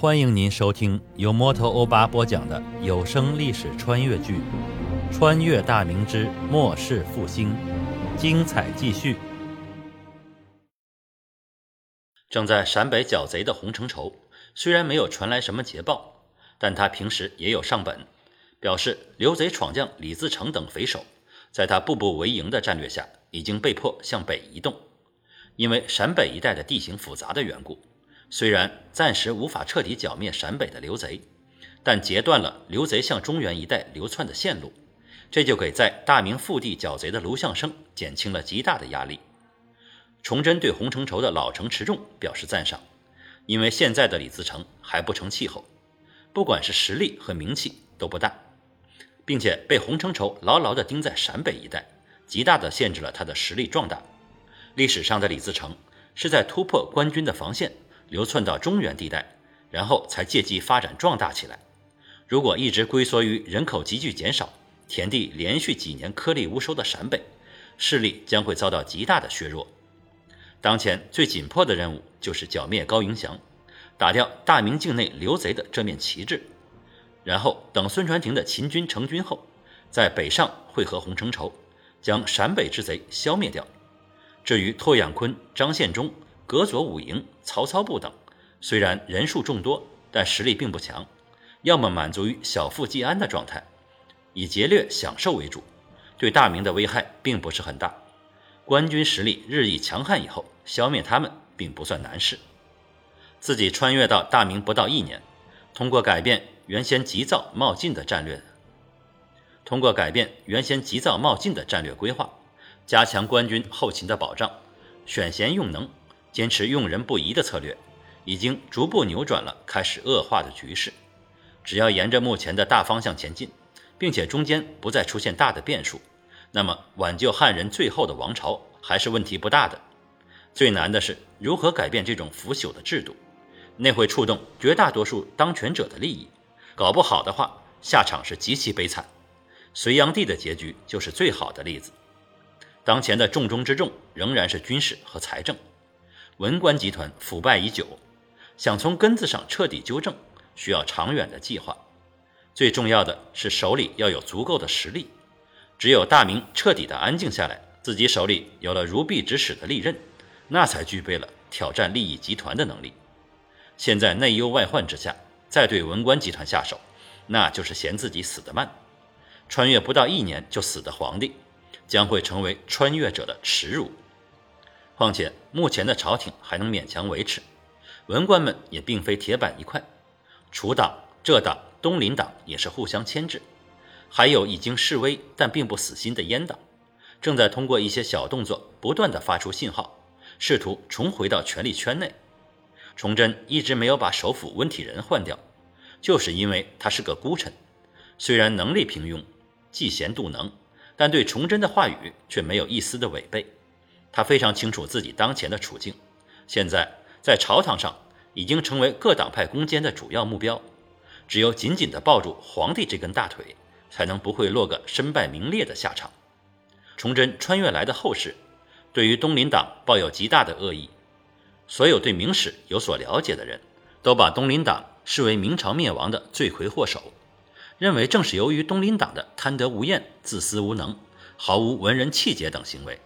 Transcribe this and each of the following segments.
欢迎您收听由摩托欧巴播讲的有声历史穿越剧《穿越大明之末世复兴》，精彩继续。正在陕北剿贼的洪承畴，虽然没有传来什么捷报，但他平时也有上本，表示刘贼闯将李自成等匪首，在他步步为营的战略下，已经被迫向北移动。因为陕北一带的地形复杂的缘故，虽然暂时无法彻底剿灭陕北的刘贼，但截断了刘贼向中原一带流窜的线路，这就给在大明腹地剿贼的卢象升减轻了极大的压力。崇祯对洪承畴的老成持重表示赞赏，因为现在的李自成还不成气候，不管是实力和名气都不大，并且被洪承畴牢牢地盯在陕北一带，极大地限制了他的实力壮大。历史上的李自成是在突破官军的防线，流窜到中原地带，然后才借机发展壮大起来。如果一直龟缩于人口急剧减少、田地连续几年颗粒无收的陕北，势力将会遭到极大的削弱。当前最紧迫的任务就是剿灭高迎祥，打掉大明境内刘贼的这面旗帜，然后等孙传庭的秦军成军后，在北上会合洪承畴，将陕北之贼消灭掉。至于拓养坤、张献忠、葛佐武营、曹操部等，虽然人数众多，但实力并不强，要么满足于小富即安的状态，以劫掠享受为主，对大明的危害并不是很大。官军实力日益强悍以后，消灭他们并不算难事。自己穿越到大明不到一年，通过改变原先急躁冒进的战略，通过改变原先急躁冒进的战略规划，加强官军后勤的保障，选贤用能，坚持用人不疑的策略，已经逐步扭转了开始恶化的局势。只要沿着目前的大方向前进，并且中间不再出现大的变数。那么，挽救汉人最后的王朝还是问题不大的。最难的是如何改变这种腐朽的制度，那会触动绝大多数当权者的利益。搞不好的话，下场是极其悲惨。隋炀帝的结局就是最好的例子。当前的重中之重仍然是军事和财政。文官集团腐败已久，想从根子上彻底纠正，需要长远的计划。最重要的是手里要有足够的实力。只有大明彻底的安静下来，自己手里有了如臂指使的利刃，那才具备了挑战利益集团的能力。现在内忧外患之下，再对文官集团下手，那就是嫌自己死得慢。穿越不到一年就死的皇帝，将会成为穿越者的耻辱。况且目前的朝廷还能勉强维持，文官们也并非铁板一块，楚党、浙党、东林党也是互相牵制。还有已经示威但并不死心的阉党，正在通过一些小动作不断的发出信号，试图重回到权力圈内。崇祯一直没有把首辅温体仁换掉，就是因为他是个孤臣，虽然能力平庸，嫉贤妒能，但对崇祯的话语却没有一丝的违背。他非常清楚自己当前的处境，现在在朝堂上已经成为各党派攻坚的主要目标，只有紧紧地抱住皇帝这根大腿。才能不会落个身败名裂的下场。崇祯穿越来的后世，对于东林党抱有极大的恶意。所有对明史有所了解的人，都把东林党视为明朝灭亡的罪魁祸首，认为正是由于东林党的贪得无厌、自私无能、毫无文人气节等行为，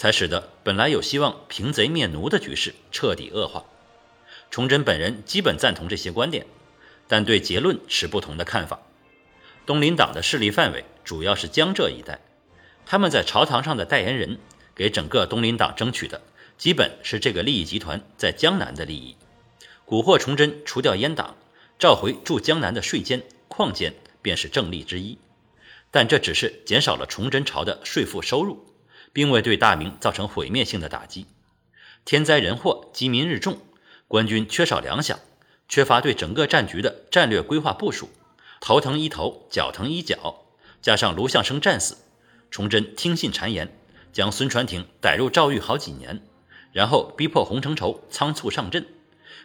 才使得本来有希望平贼灭奴的局势彻底恶化。崇祯本人基本赞同这些观点，但对结论持不同的看法。东林党的势力范围主要是江浙一带，他们在朝堂上的代言人，给整个东林党争取的基本是这个利益集团在江南的利益。蛊惑崇祯除掉阉党，召回驻江南的税监、矿监，便是正例之一。但这只是减少了崇祯朝的税赋收入，并未对大明造成毁灭性的打击。天灾人祸、饥民日重，官军缺少粮饷，缺乏对整个战局的战略规划部署。头疼医头，脚疼医脚，加上卢象升战死，崇祯听信谗言，将孙传庭逮入诏狱好几年，然后逼迫洪承畴仓促上阵，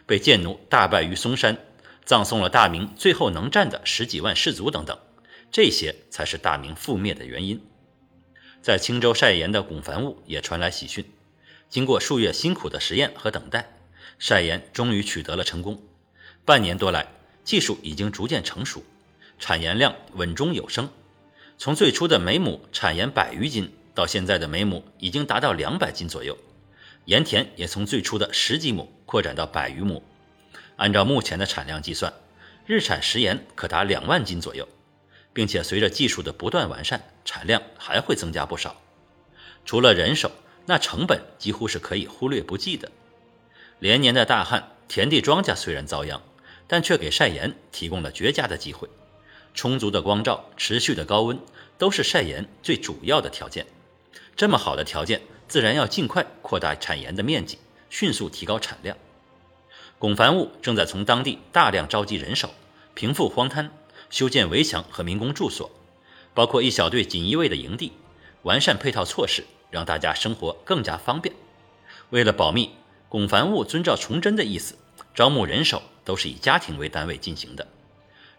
被贱奴大败于嵩山，葬送了大明最后能战的十几万士卒等等，这些才是大明覆灭的原因。在青州晒盐的龚凡物也传来喜讯，经过数月辛苦的实验和等待，晒盐终于取得了成功。半年多来，技术已经逐渐成熟，产盐量稳中有升。从最初的每亩产盐百余斤，到现在的每亩已经达到两百斤左右。盐田也从最初的十几亩扩展到百余亩。按照目前的产量计算，日产食盐可达两万斤左右，并且随着技术的不断完善，产量还会增加不少。除了人手，那成本几乎是可以忽略不计的。连年的大旱，田地庄稼虽然遭殃，但却给晒盐提供了绝佳的机会。充足的光照、持续的高温，都是晒盐最主要的条件。这么好的条件，自然要尽快扩大产盐的面积，迅速提高产量。龚凡务正在从当地大量召集人手，平复荒滩，修建围墙和民工住所，包括一小队锦衣卫的营地，完善配套措施，让大家生活更加方便。为了保密，龚凡务遵照崇祯的意思，招募人手都是以家庭为单位进行的。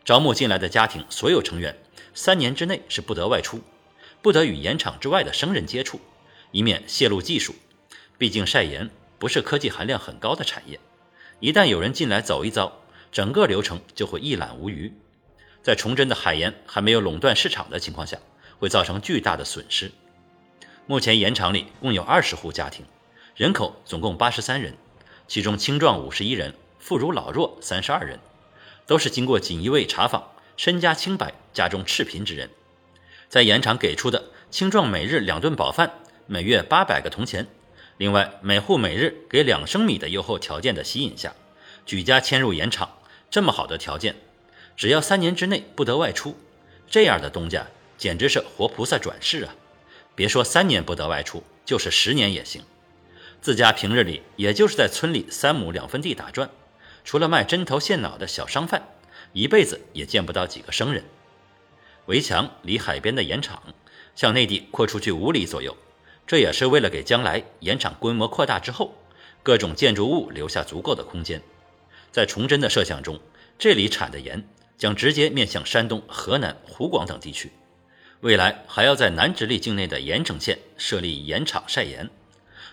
招募进来的家庭所有成员，三年之内是不得外出，不得与盐场之外的生人接触，以免泄露技术。毕竟晒盐不是科技含量很高的产业，一旦有人进来走一遭，整个流程就会一览无余。在崇祯的海盐还没有垄断市场的情况下，会造成巨大的损失。目前盐场里共有二十户家庭，人口总共八十三人，其中青壮五十一人，妇孺老弱三十二人。都是经过锦衣卫查访，身家清白、家中赤贫之人，在盐场给出的青壮每日两顿饱饭，每月八百个铜钱，另外每户每日给两升米的优厚条件的吸引下，举家迁入盐场。这么好的条件，只要三年之内不得外出，这样的东家简直是活菩萨转世啊！别说三年不得外出，就是十年也行。自家平日里也就是在村里三亩两分地打转。除了卖针头线脑的小商贩，一辈子也见不到几个生人。围墙离海边的盐场向内地扩出去五里左右，这也是为了给将来盐场规模扩大之后，各种建筑物留下足够的空间。在崇祯的设想中，这里产的盐将直接面向山东、河南、湖广等地区，未来还要在南直隶境内的盐城县设立盐场晒盐，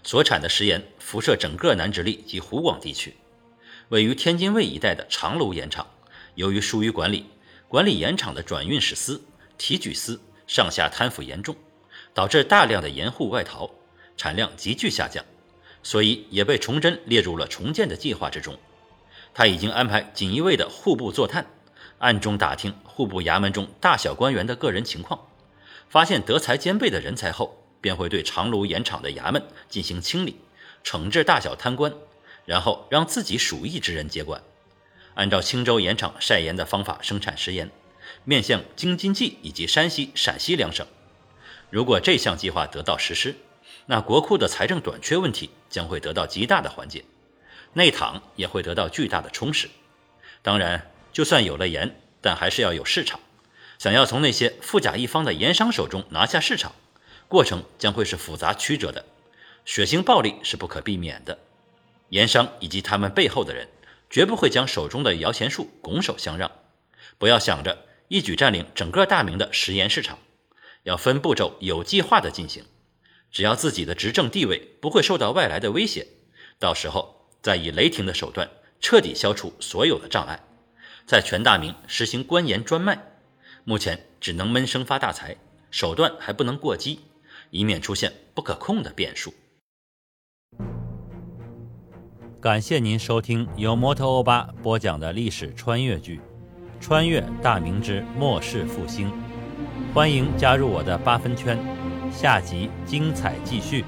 所产的食盐辐射整个南直隶及湖广地区。位于天津卫一带的长芦盐场，由于疏于管理，管理盐场的转运使司、提举司上下贪腐严重，导致大量的盐户外逃，产量急剧下降，所以也被崇祯列入了重建的计划之中。他已经安排锦衣卫的户部坐探，暗中打听户部衙门中大小官员的个人情况，发现德才兼备的人才后，便会对长芦盐场的衙门进行清理，惩治大小贪官。然后让自己属意之人接管，按照青州盐场晒盐的方法生产食盐，面向京津冀以及山西、陕西两省。如果这项计划得到实施，那国库的财政短缺问题将会得到极大的缓解，内躺也会得到巨大的充实。当然，就算有了盐，但还是要有市场。想要从那些富甲一方的盐商手中拿下市场，过程将会是复杂曲折的，血腥暴力是不可避免的。盐商以及他们背后的人，绝不会将手中的摇钱树拱手相让。不要想着一举占领整个大明的食盐市场，要分步骤、有计划的进行。只要自己的执政地位不会受到外来的威胁，到时候再以雷霆的手段彻底消除所有的障碍，在全大明实行官盐专卖。目前只能闷声发大财，手段还不能过激，以免出现不可控的变数。感谢您收听由摩托欧巴播讲的历史穿越剧《穿越大明之末世复兴》，欢迎加入我的八分圈，下集精彩继续。